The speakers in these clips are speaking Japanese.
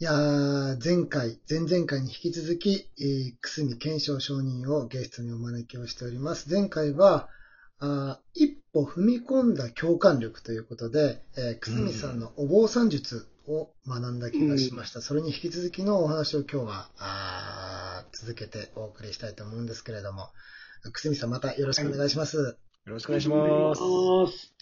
いやー、前回、前々回に引き続き、えー、くすみ検証承認をゲストにお招きをしております。前回は、あー一歩踏み込んだ共感力ということで、えー、くすみさんのお坊さん術を学んだ気がしました。それに引き続きのお話を今日は、あー続けてお送りしたいと思うんですけれども、くすみさんまたよろしくお願いします。よろしくお願いします。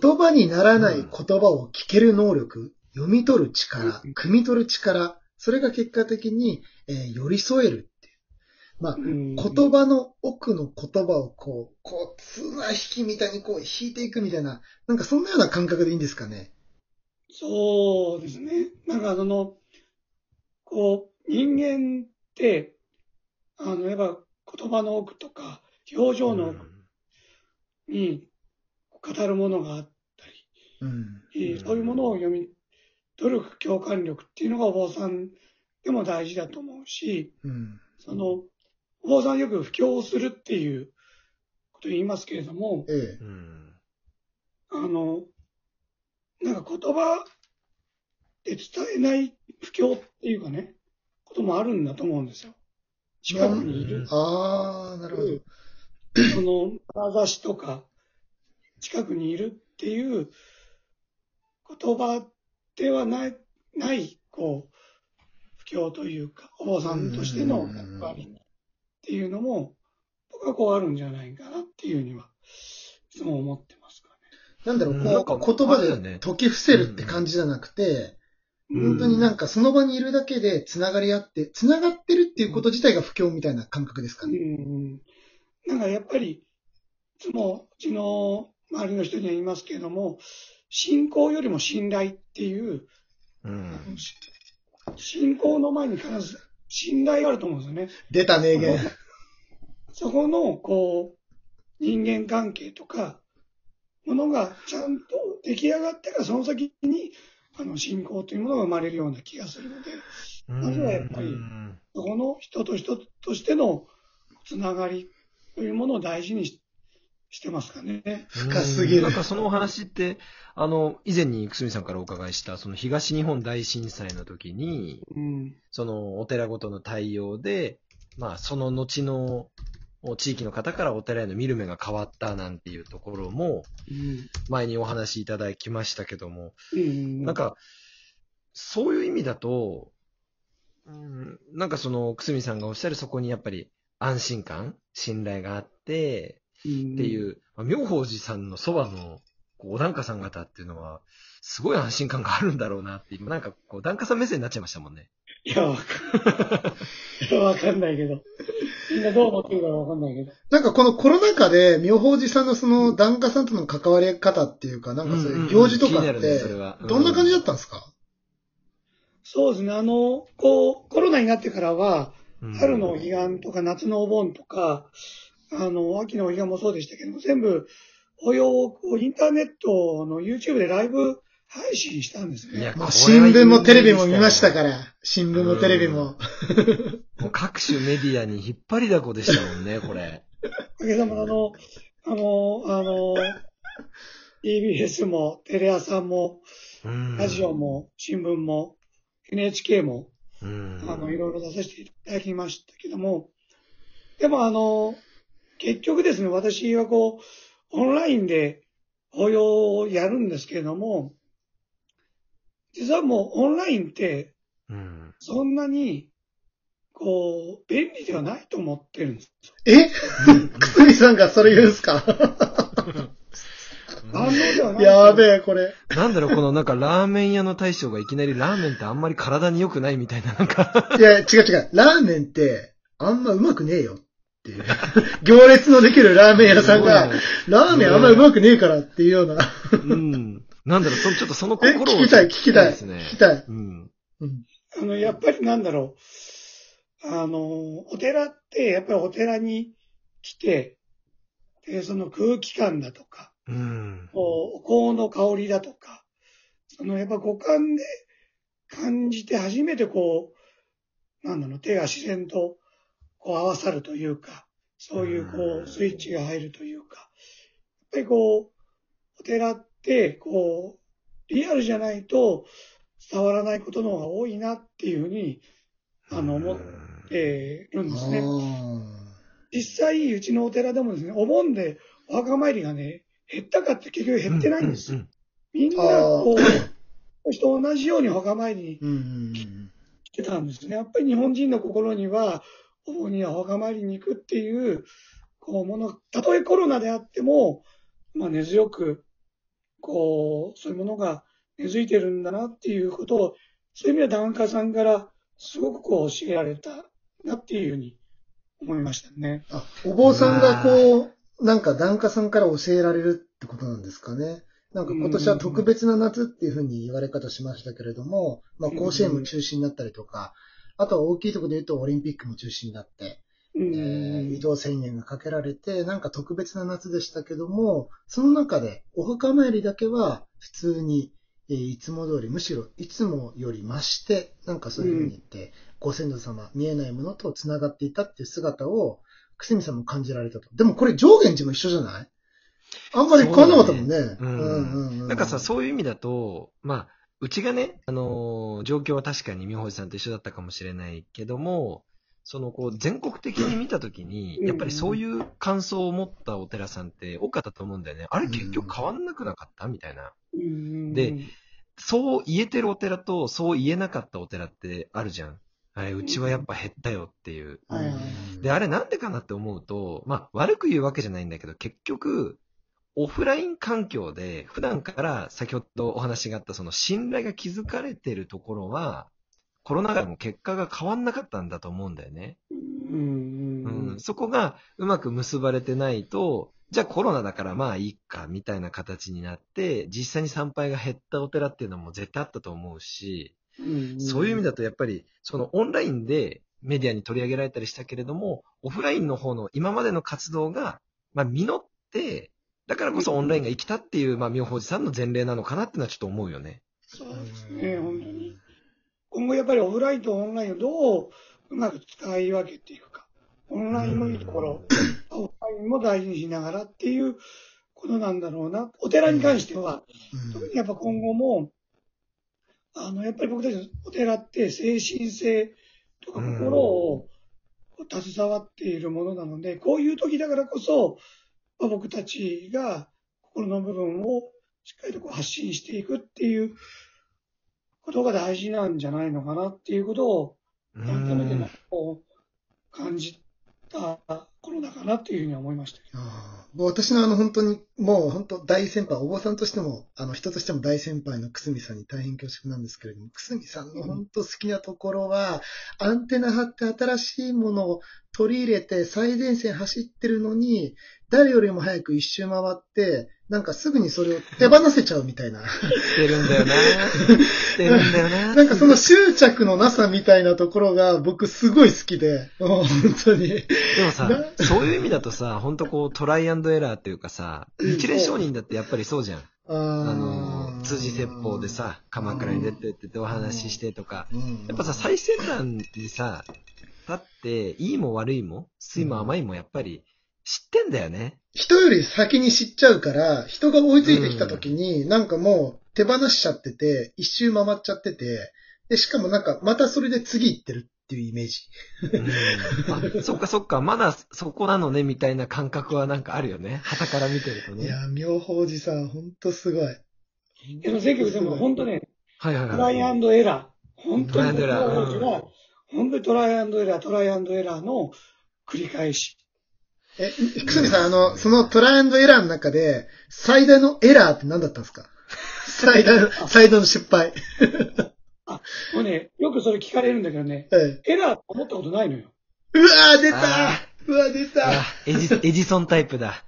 言葉にならない言葉を聞ける能力、読み取る力、汲み取る力、それが結果的に、えー寄り添えるっていう。まあ、言言葉の奥の言葉をこう、こう、綱引きみたいにこう引いていくみたいな、なんかそんなような感覚でいいんですかね？そうですね。なんかその、こう、人間って、あの、やっぱ言葉の奥とか、表情の奥に語るものがあったうん。り、えーそういうものを読み取る共感力っていうのがお坊さんでも大事だと思うし、うん。その、お坊さんよく布教をするっていうことを言いますけれども、ええ。うん。あの、なんか言葉で伝えない不況っていうかね、こともあるんだと思うんですよ。近くにいる、あー、なるほど。その、眼差しとか、近くにいるっていう言葉ではない、ない、こう、不況というか、お坊さんとしての役割っていうのも、僕はこうあるんじゃないかなっていうには、いつも思ってますかなんだろう、こう、言葉で解き伏せるって感じじゃなくて、ね。本当になんかその場にいるだけで繋がり合って、繋がってるっていうこと自体が不況みたいな感覚ですかうね。ん。なんかやっぱり、いつもうちの周りの人には言いますけれども、信仰よりも信頼っていう、うん。信仰の前に必ず信頼があると思うんですよね。出た名言。そこの、こう、人間関係とか、ものがちゃんと出来上がってからその先に、あの、信仰というものが生まれるような気がするので、まずはやっぱりうんそこの人と人としてのつながりというものを大事にししてますかね。深すぎるなんかそのお話って、あの、以前にくすみさんからお伺いした、その東日本大震災の時に、うん。そのお寺ごとの対応で、まあその後の地域の方からお寺への見る目が変わったなんていうところも、うん。前にお話しいただきましたけども、うん。なん、か、そういう意味だと、うん、なんかその、くすみさんがおっしゃるそこにやっぱり安心感、信頼があって、っっていう、まあ妙法寺さんのそばの、こう、お檀家さん方っていうのは、すごい安心感があるんだろうなって、今なんかこう、檀家さん目線になっちゃいましたもんね。いや、わかんわかんないけど。みんなどう思ってるかわかんないけど。なんかこのコロナ禍で、妙法寺さんのその檀家さんとの関わり方っていうか、なんかそういう行事とかってどんな感じだったんですか？そうですね。あの、こう、コロナになってからは、うん春のお彼岸とか夏のお盆とか、あの、秋のお彼岸もそうでしたけども、全部、およをこうインターネットの YouTube でライブ配信したんですね。いやまあ、新聞もテレビも見ましたから。新聞もテレビも。もう各種メディアに引っ張りだこでしたもんね、これ。おかげさまであの、あの、あの、TBS もテレ朝も、うんラジオも新聞も NHK も、うん。あの、いろいろ出させていただきましたけども、でもあの、結局ですね、私はこう、オンラインで法要をやるんですけれども、実はもうオンラインってうん。そんなに、こう、便利ではないと思ってるんです。え？くすみさんがそれ言うんすか？万能ではない。やべえ、これ。なんだろう、このなんかラーメン屋の大将がいきなりラーメンってあんまり体に良くないみたいな、なんか。いや、違う違う。ラーメンって、あんまうまくねえよっていう。行列のできるラーメン屋さんが、ラーメンあんまうまくねえからっていうような。うん。なんだろう、そちょっとその え、心を。聞きたい、聞きたい、ですね聞きたい。うん。うん。あの、やっぱりなんだろう。あの、お寺って、やっぱりお寺に来て、で、その空気感だとか、うん。お香の香りだとか、そのやっぱ五感で感じて初めてこう、なんだろう、手が自然とこう合わさるというか、そういうこうスイッチが入るというか、やっぱりこう、お寺って、こう、リアルじゃないと伝わらないことの方が多いなっていうふうに、あの、思ってるんですね。実際、うちのお寺でもですね、お盆でお墓参りがね、減ったかって結局減ってないんですよ。うんみんな、こう、人と同じようにお墓参りに来てたんですね。やっぱり日本人の心には、にはお墓参りに行くっていう、こう、もの、たとえコロナであっても、まあ根強く、こう、そういうものが根付いてるんだなっていうことを、そういう意味では檀家さんからすごくこう教えられたなっていうふうに思いましたね。あ、お坊さんがこう、なんか檀家さんから教えられるってことなんですかね。なんか今年は特別な夏っていうふうに言われ方しましたけれども、まあ甲子園も中止になったりとか、あとは大きいところで言うとオリンピックも中止になって、うん。えー移動制限がかけられて、なんか特別な夏でしたけども、その中でお墓参りだけは普通に、えーいつも通り、むしろいつもより増して、なんかそういうふうに言って、ご先祖様、見えないものと繋がっていたっていう姿を、くすみさんも感じられたと。でもこれ上限寺も一緒じゃない？あんまり変わんなかったもんね。ううんうんうんなんかさ、そういう意味だと、まあ、うちがね、あのー状況は確かに妙法寺さんと一緒だったかもしれないけども、そのこう全国的に見たときに、うんやっぱりそういう感想を持ったお寺さんって多かったと思うんだよね。あれ結局変わんなくなかったみたいな。うんで、そう言えてるお寺と、そう言えなかったお寺ってあるじゃん。あれ、うちはやっぱ減ったよっていう。で、あれなんでかなって思うと、まあ、悪く言うわけじゃないんだけど、結局、オフライン環境で、普段から先ほどお話があったその信頼が築かれてるところは、コロナ禍でも結果が変わんなかったんだと思うんだよね。うんうんうん、そこがうまく結ばれてないと、じゃあコロナだからまあいいか、みたいな形になって、実際に参拝が減ったお寺っていうのも絶対あったと思うし、うん。そういう意味だとやっぱり、そのオンラインでメディアに取り上げられたりしたけれども、オフラインの方の今までの活動が、まあ実って、だからこそオンラインが生きたっていう、まあ妙法寺さんの前例なのかなってのはちょっと思うよね。そうですね、本当に。今後やっぱりオフラインとオンラインをどううまく使い分けていくか。オンラインのいいところ、オフラインも大事にしながらっていうことなんだろうな。お寺に関しては、特にやっぱ今後も、あの、やっぱり僕たちのお寺って精神性とか心を携わっているものなので、こういう時だからこそ、まあ僕たちが心の部分をしっかりとこう発信していくっていうことが大事なんじゃないのかなっていうことを、改めてこう感じたコロナかなっていうふうに思いましたけど。あ私のあの本当に、もう本当大先輩、お坊さんとしても、あの人としても大先輩のくすみさんに大変恐縮なんですけれども、くすみさんの本当好きなところは、アンテナ張って新しいものを取り入れて最前線走ってるのに、誰よりも早く一周回って、なんかすぐにそれを手放せちゃうみたいな。してるんだよなしてるんだよな なんかその執着のなさみたいなところが僕すごい好きで、本当に。でもさ、そういう意味だとさ、本当こうトライアンドエラーっていうかさ、一連承認だってやっぱりそうじゃん。ああの、通じ説法でさ、鎌倉に出てってお話ししてとか、うん、やっぱさ、最先端にさ、立って、いいも悪いも、酸いも甘いもやっぱり知ってんだよね。人より先に知っちゃうから、人が追いついてきた時に、なんかもう手放しちゃってて、一周回っちゃってて、で、しかもなんかまたそれで次行ってるっていうイメージ。うん、あ、そっかそっか、まだそこなのね、みたいな感覚はなんかあるよね。旗から見てるとね。いや、妙法寺さん、ほんとすごい。でも、選挙でも本当ね、はいはいトライアはい。ンドエラー。本当にトライアンドエラー僕たちは本当にトライアンドエラー、トライアンドエラーの繰り返し。え、くすみさん、あの、そのトライアンドエラーの中で、最大のエラーって何だったんですか？最大の、最大の失敗。もうね、よくそれ聞かれるんだけどね、はいエラーと思ったことないのよ。うわー、出たあうわ、出たあ、エジ、エジソンタイプだ。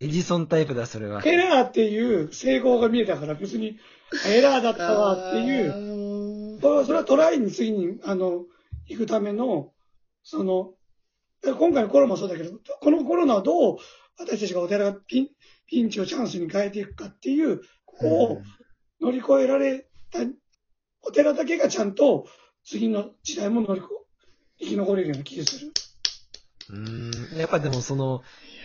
エジソンタイプだ、それは。エラーっていう成功が見えたから別にエラーだったわっていう、う。それはそれはトライに次に、あの、行くための、その、今回のコロナもそうだけど、このコロナをどう私たちがお寺がピンピンチをチャンスに変えていくかっていう、ここを乗り越えられたお寺だけがちゃんと次の時代も乗り越え、生き残れるような気がする。うーん。やっぱでもその、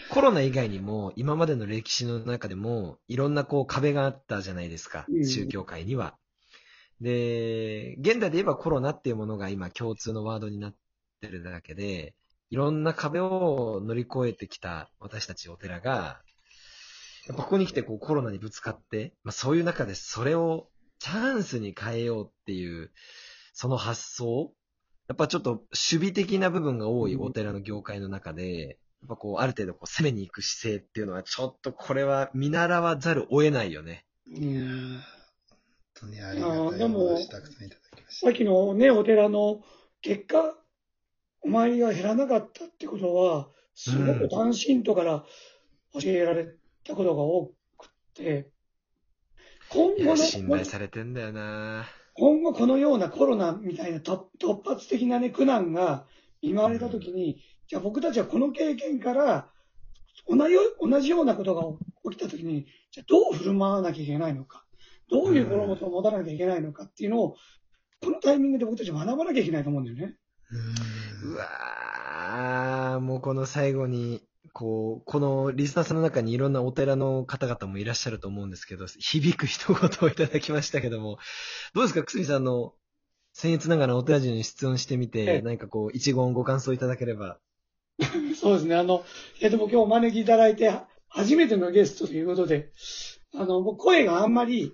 コロナ以外にも、今までの歴史の中でも、いろんなこう壁があったじゃないですかう。ん宗教界には。で、現代で言えばコロナっていうものが今共通のワードになってるだけで、いろんな壁を乗り越えてきた私たちお寺が、やっぱここに来てこうコロナにぶつかって、まあそういう中でそれをチャンスに変えようっていう、その発想。やっぱちょっと守備的な部分が多いお寺の業界の中で、やっぱこうある程度こう攻めに行く姿勢っていうのはちょっとこれは見習わざるを得ないよね。うん本当にありがたいたくさんいただきましさっきのね、お寺の結果、お参りが減らなかったってことは、すごく単身とから教えられたことが多くて、今後信頼の、されてんだよな。今後このようなコロナみたいな突突発的なね、苦難が見舞われたときに、じゃあ僕たちはこの経験から、同じよ同じようなことが起きたときに、じゃあどう振る舞わなきゃいけないのか、どういう心持ちを持たなきゃいけないのかっていうのを、このタイミングで僕たち学ばなきゃいけないと思うんだよね。うわー、もうこの最後に、こう、このリスナーさんの中にいろんなお寺の方々もいらっしゃると思うんですけど、響く一言をいただきましたけども、どうですか、くすみさんの、僭越ながらお寺人に質問してみえて、え何かこう、一言ご感想いただければ。そうですね。あの、いやでも今日お招きいただいて、初めてのゲストということで、あの、僕声があんまり、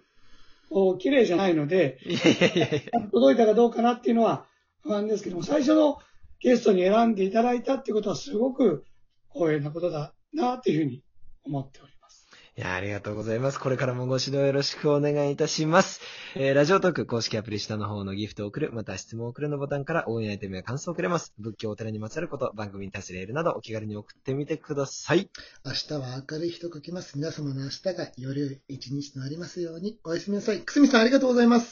こう、綺麗じゃないので、いやいやいやいや。届いたかどうかなっていうのは不安ですけども、最初のゲストに選んでいただいたっていうことはすごく光栄なことだなっていうふうに思っております。いや、ありがとうございます。これからもご指導よろしくお願いいたします。えー、ラジオトーク公式アプリ下の方のギフトを送る、また質問を送るのボタンから応援アイテムや感想をくれます。仏教お寺にまつわること、番組に対するエールなどお気軽に送ってみてください。明日は明るい日と書きます。皆様の明日がより良い一日となりますように。おやすみなさい。くすみさんありがとうございます。